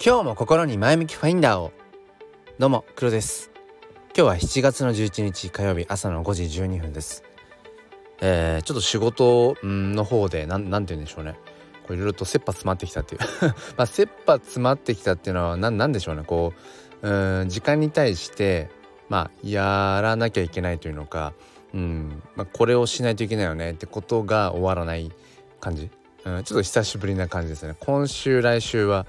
今日も心に前向きファインダーを。どうも黒です。今日は7月の11日火曜日朝の5時12分です。えー、ちょっと仕事の方でなんなんて言うんでしょうね。こういろいろと切羽詰まってきたっていう。まあ切羽詰まってきたっていうのは何でしょうね。こううん時間に対してまあやらなきゃいけないというのかうんまあ、これをしないといけないよね。ってことが終わらない感じ、うん、ちょっと久しぶりな感じですね。今週来週は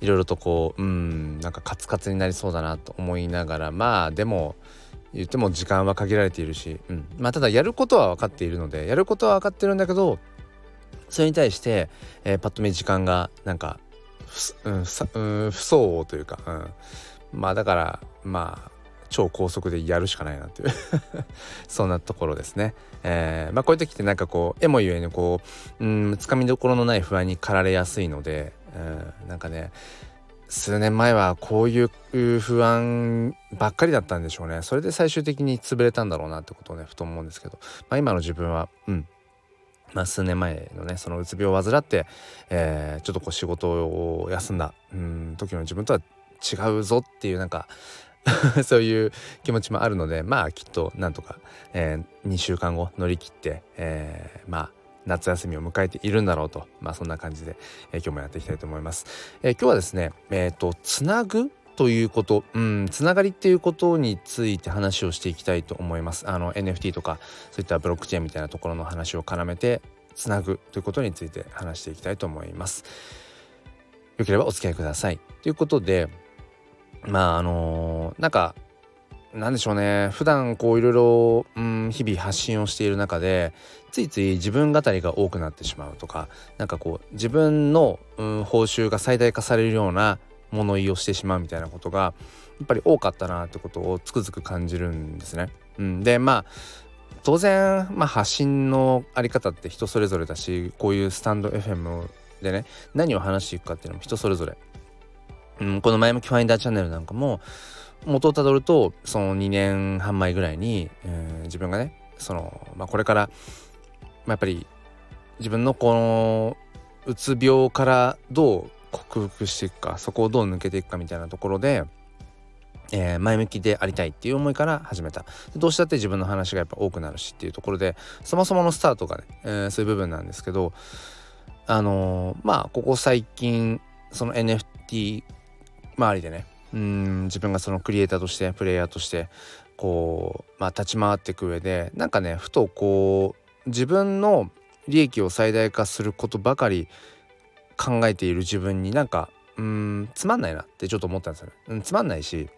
いろいろとこううんなんかカツカツになりそうだなと思いながらまあでも言っても時間は限られているし、うん、まあただやることは分かっているのでやることは分かってるんだけどそれに対して、えー、パッと見時間がなんか不,、うん、不相応というか、うん、まあだからまあ超高速でやるしかないなっていう そんなところですね。えー、まあこういう時ってなんかこう絵もゆえにこううんつかみどころのない不安に駆られやすいので、うん、なんかね数年前はこういう不安ばっかりだったんでしょうね。それで最終的に潰れたんだろうなってことをねふと思うんですけど、まあ、今の自分はうん。まあ、数年前のねそのうつ病を患って、えー、ちょっとこう仕事を休んだ。うん時の自分とは違うぞっていうなんか そういう気持ちもあるのでまあきっとなんとか、えー、2週間後乗り切って、えー、まあ夏休みを迎えているんだろうとまあそんな感じで、えー、今日もやっていきたいと思います。えー、今日はですねえっ、ー、とつなぐということ、うん、つながりっていうことについて話をしていきたいと思います。あの NFT とかそういったブロックチェーンみたいなところの話を絡めてつなぐということについて話していきたいと思います。よければお付き合いください。ということでまああのー、なんかなんでしょうね普段こういろいろ、日々発信をしている中でついつい自分語りが多くなってしまうとかなんかこう自分の、うん、報酬が最大化されるような物言いをしてしまうみたいなことがやっぱり多かったなってことをつくづく感じるんですね。うん、でまあ当然、まあ、発信のあり方って人それぞれだしこういうスタンド FM でね何を話していくかっていうのも人それぞれうん、この前向きファインダーチャンネルなんかも元をたどるとその2年半前ぐらいに、えー、自分がねその、まあ、これから、まあ、やっぱり自分のこのうつ病からどう克服していくかそこをどう抜けていくかみたいなところで、えー、前向きでありたいっていう思いから始めた。どうしたって自分の話がやっぱ多くなるしっていうところでそもそものスタートがね、えー、そういう部分なんですけどあのー、まあここ最近その NFT 周りでねうん自分がそのクリエイターとしてプレイヤーとしてこう、まあ、立ち回っていく上でなんかねふとこう自分の利益を最大化することばかり考えている自分になんかうんつまんないなってちょっと思ったんですよね。うん、つまんないし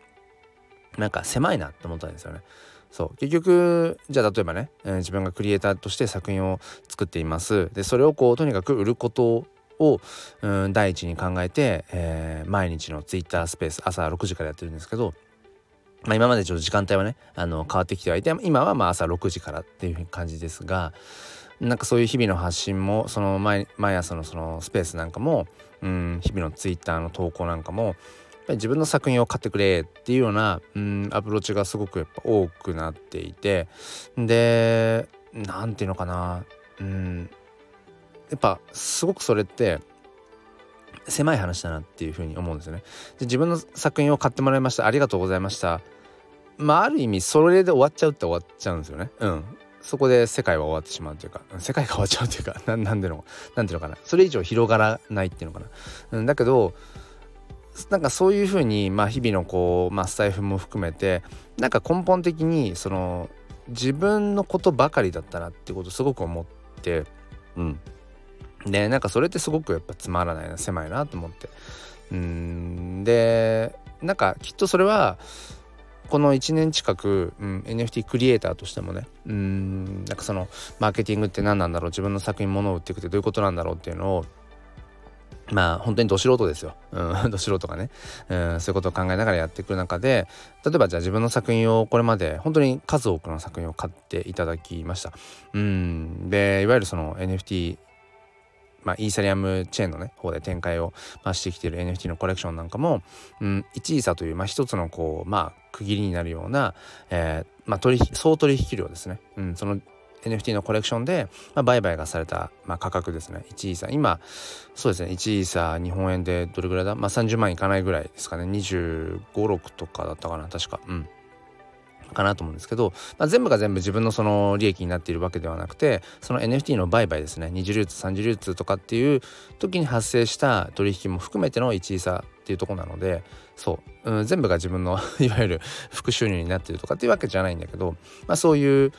なんか狭いなって思ったんですよね。そう結局じゃあ例えばね、えー、自分がクリエイターとして作品を作っていますでそれをこうとにかく売ることを、うん、第一に考えて、えー、毎日のツイッタースペース朝6時からやってるんですけど、まあ、今までちょっと時間帯はねあの変わってきてはいて今はまあ朝6時からっていう感じですがなんかそういう日々の発信もその毎朝のそのスペースなんかも、うん、日々のツイッターの投稿なんかも自分の作品を買ってくれっていうような、うん、アプローチがすごくやっぱ多くなっていてで何て言うのかな、うん、やっぱすごくそれって狭い話だなっていうふに思うんですよね。で自分の作品を買ってもらいましたありがとうございました。まあある意味それで終わっちゃうって終わっちゃうんですよね。うん。そこで世界は終わってしまうというか世界が終わっちゃうというか ななんでのなんていうのかなそれ以上広がらないっていうのかな。うん、だけどなんかそういうふうに、まあ、日々のこう、まあ、スタイフも含めてなんか根本的にその自分のことばかりだったなってことすごく思ってうんでなんかそれってすごくやっぱつまらないな狭いなと思ってうんでなんかきっとそれはこの1年近く、うん、NFT クリエイターとしてもねうんなんかそのマーケティングって何なんだろう自分の作品物を売っていくってどういうことなんだろうっていうのをまあ本当にど素人ですよ。うん、ど素人がね、うん、そういうことを考えながらやっていく中で例えばじゃあ自分の作品をこれまで本当に数多くの作品を買っていただきました。うんでいわゆるその NFT まあ、イーサリアムチェーンのね方で展開を、まあ、してきている NFT のコレクションなんかも、うん、1位差という、まあ、一つのこうまあ区切りになるような、えーまあ、取引総取引量ですね、うん、その NFT のコレクションで、まあ、売買がされた、まあ、価格ですね。1イーサ今そうですね。1イーサ日本円でどれぐらいだ？まあ30万いかないぐらいですかね。2 5 6とかだったかな。確か。うん。かなと思うんですけど、まあ、全部が全部自分のその利益になっているわけではなくてその NFT の売買ですね。二次流通三次流通とかっていう時に発生した取引も含めての1イーサっていうとこなのでそう、うん、全部が自分の いわゆる副収入になってるとかっていうわけじゃないんだけど、まあ、そういう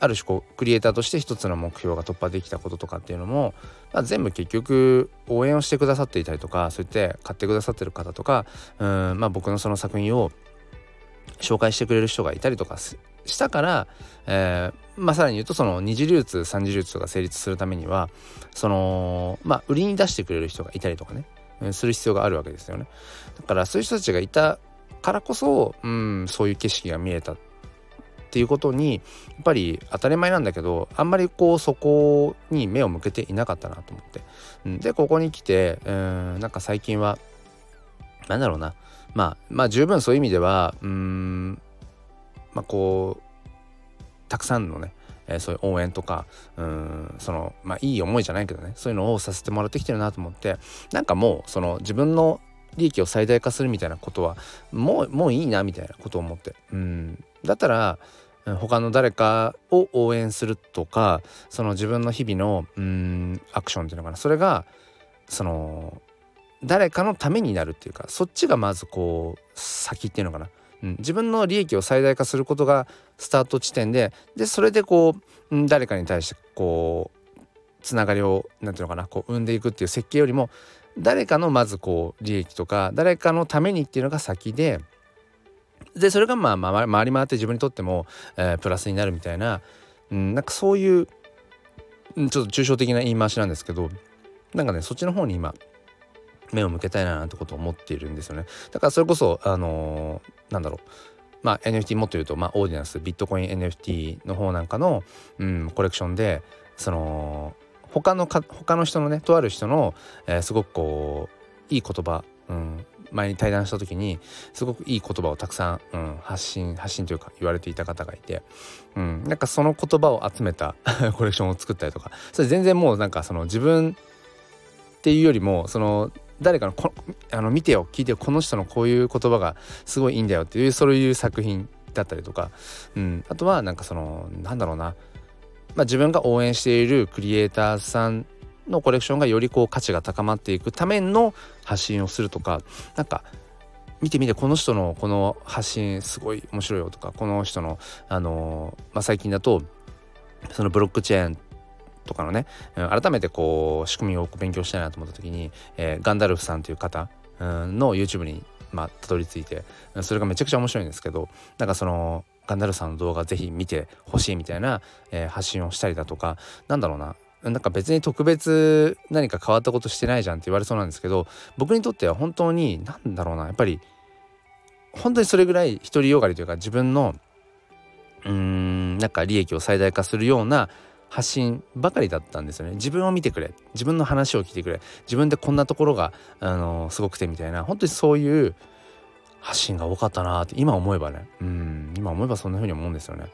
ある種こうクリエイターとして一つの目標が突破できたこととかっていうのも、まあ、全部結局応援をしてくださっていたりとかそうやって買ってくださってる方とかうん、まあ、僕のその作品を紹介してくれる人がいたりとかしたから、えー、まあ、さらに言うとその二次流通三次流通が成立するためにはそのまあ売りに出してくれる人がいたりとかね、する必要があるわけですよね。だからそういう人たちがいたからこそ、うん、そういう景色が見えたっていうことにやっぱり当たり前なんだけどあんまりこうそこに目を向けていなかったなと思って、でここに来てうんなんか最近はなんだろうなまあまあ十分そういう意味ではうんまあこうたくさんのねえー、そういう応援とかうんそのまあいい思いじゃないけどねそういうのをさせてもらってきてるなと思ってなんかもうその自分の利益を最大化するみたいなことはもうもういいなみたいなことを思ってうんだったら他の誰かを応援するとかその自分の日々のうんアクションっていうのかなそれがその誰かのためになるっていうかそっちがまずこう先っていうのかな、うん、自分の利益を最大化することがスタート地点ででそれでこう、誰かに対してこうつながりを何て言うのかなこう生んでいくっていう設計よりも誰かのまずこう利益とか誰かのためにっていうのが先ででそれがまあ、まあ、回り回って自分にとっても、えー、プラスになるみたいな、うん、なんかそういうちょっと抽象的な言い回しなんですけどなんかねそっちの方に今目を向けたいななんてことを思っているんですよね。だからそれこそあのー、なんだろう。まあ NFT もっと言うと、まあ、オーディナンスビットコイン NFT の方なんかの、うん、コレクションでその他のか他の人のねとある人の、えー、すごくこういい言葉、うん、前に対談した時にすごくいい言葉をたくさん、うん、発信発信というか言われていた方がいて、うん、なんかその言葉を集めた コレクションを作ったりとかそれ全然もうなんかその自分っていうよりもその誰かのこあの見てよ聞いてよこの人のこういう言葉がすごいいいんだよっていうそういう作品だったりとか、うん、あとはなんかそのなんだろうな、まあ、自分が応援しているクリエイターさんのコレクションがよりこう価値が高まっていくための発信をするとか。なんか見て見てこの人のこの発信すごい面白いよとかこの人のあの、まあ、最近だとそのブロックチェーンとかのね改めてこう仕組みを勉強したいなと思った時に、えー、ガンダルフさんという方の YouTube にまあたどり着いてそれがめちゃくちゃ面白いんですけどなんかそのガンダルフさんの動画ぜひ見てほしいみたいな、えー、発信をしたりだとかなんだろうななんか別に特別何か変わったことしてないじゃんって言われそうなんですけど僕にとっては本当に何だろうなやっぱり本当にそれぐらい独りよがりというか自分のうーんなんか利益を最大化するような発信ばかりだったんですよね。自分を見てくれ。自分の話を聞いてくれ。自分でこんなところが、あのすごくてみたいな。本当にそういう発信が多かったなって今思えばね。うん。今思えばそんな風に思うんですよね。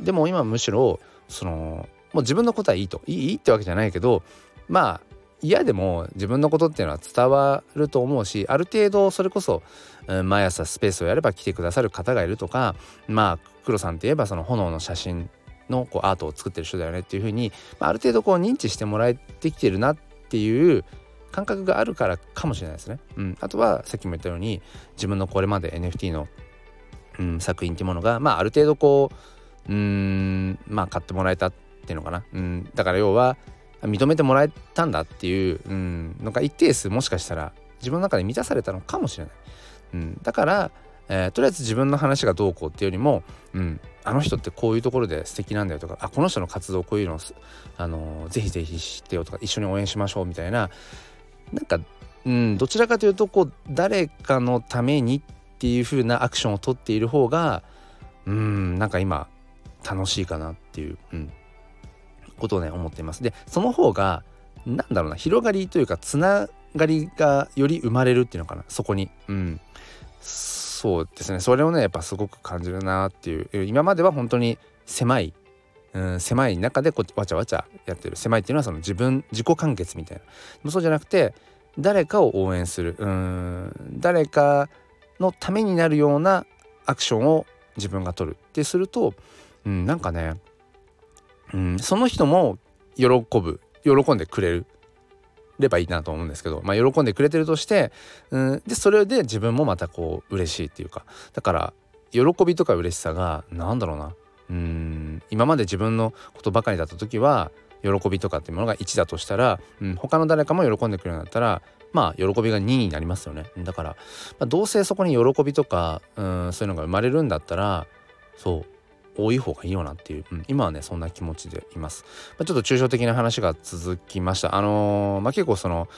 でも今むしろそのもう自分のことはいいと。いいってわけじゃないけどまあ嫌でも自分のことっていうのは伝わると思うしある程度それこそ、うん、毎朝スペースをやれば来てくださる方がいるとかまあ黒さんって言えばその炎の写真のこうアートを作ってる人だよねっていうふうに、まあ、ある程度こう認知してもらえてきてるなっていう感覚があるからかもしれないですね。うん、あとはさっきも言ったように自分のこれまで NFT の、うん、作品っていうものが、まあ、ある程度こううんまあ買ってもらえたっていうのかな、うん、だから要は認めてもらえたんだっていう、うん、のが一定数もしかしたら自分の中で満たされたのかもしれない。うん、だから、えー、とりあえず自分の話がどうこうっていうよりも、うん、あの人ってこういうところで素敵なんだよとかあこの人の活動こういうのあのー、ぜひぜひ知ってよとか一緒に応援しましょうみたいな。なんか、うん、どちらかというとこう誰かのためにっていう風なアクションをとっている方がうんなんか今楽しいかなっていう、うん、ことをね思っています。でその方がなんだろうな広がりというかつながりがより生まれるっていうのかなそこに。うん。そうですね。それをねやっぱすごく感じるなっていう。今までは本当に狭いうん狭い中でこうわちゃわちゃやってる。狭いっていうのはその自分自己完結みたいな。でもそうじゃなくて誰かを応援する。うん誰かのためになるようなアクションを自分が取るってすると、うん、なんかね、うん、その人も喜ぶ。喜んでくれる。ればいいなと思うんですけど、まあ、喜んでくれてるとして、うん、でそれで自分もまたこう嬉しいっていうかだから喜びとか嬉しさが何だろうなうん今まで自分のことばかりだった時は喜びとかっていうものが1だとしたら、うん、他の誰かも喜んでくれるようになったらまあ喜びが2になりますよね。だから、まあ、どうせそこに喜びとかうんそういうのが生まれるんだったらそう多い方がいいよなっていう、うん、今はねそんな気持ちでいます、まあ、ちょっと抽象的な話が続きました。あのー、まあ結構その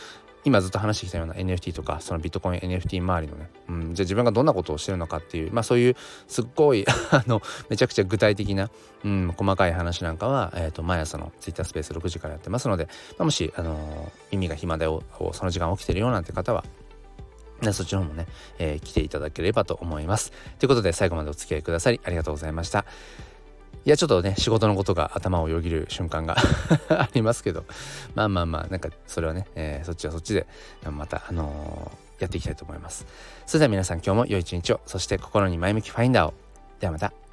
今ずっと話してきたような NFT とかそのビットコイン NFT 周りのね、うん、じゃあ自分がどんなことをしてるのかっていうまあそういうすっごい あのめちゃくちゃ具体的な、うん、細かい話なんかは、えーと、毎朝の Twitter スペース6時からやってますので、まあ、もし、あのー、耳が暇でその時間起きてるよなんて方はそっちの方もね、えー、来ていただければと思います。ということで最後までお付き合いくださりありがとうございました。いやちょっとね仕事のことが頭をよぎる瞬間が ありますけどまあまあまあなんかそれはね、えー、そっちはそっちでまたあのー、やっていきたいと思います。それでは皆さん今日も良い一日をそして心に前向きファインダーをではまた。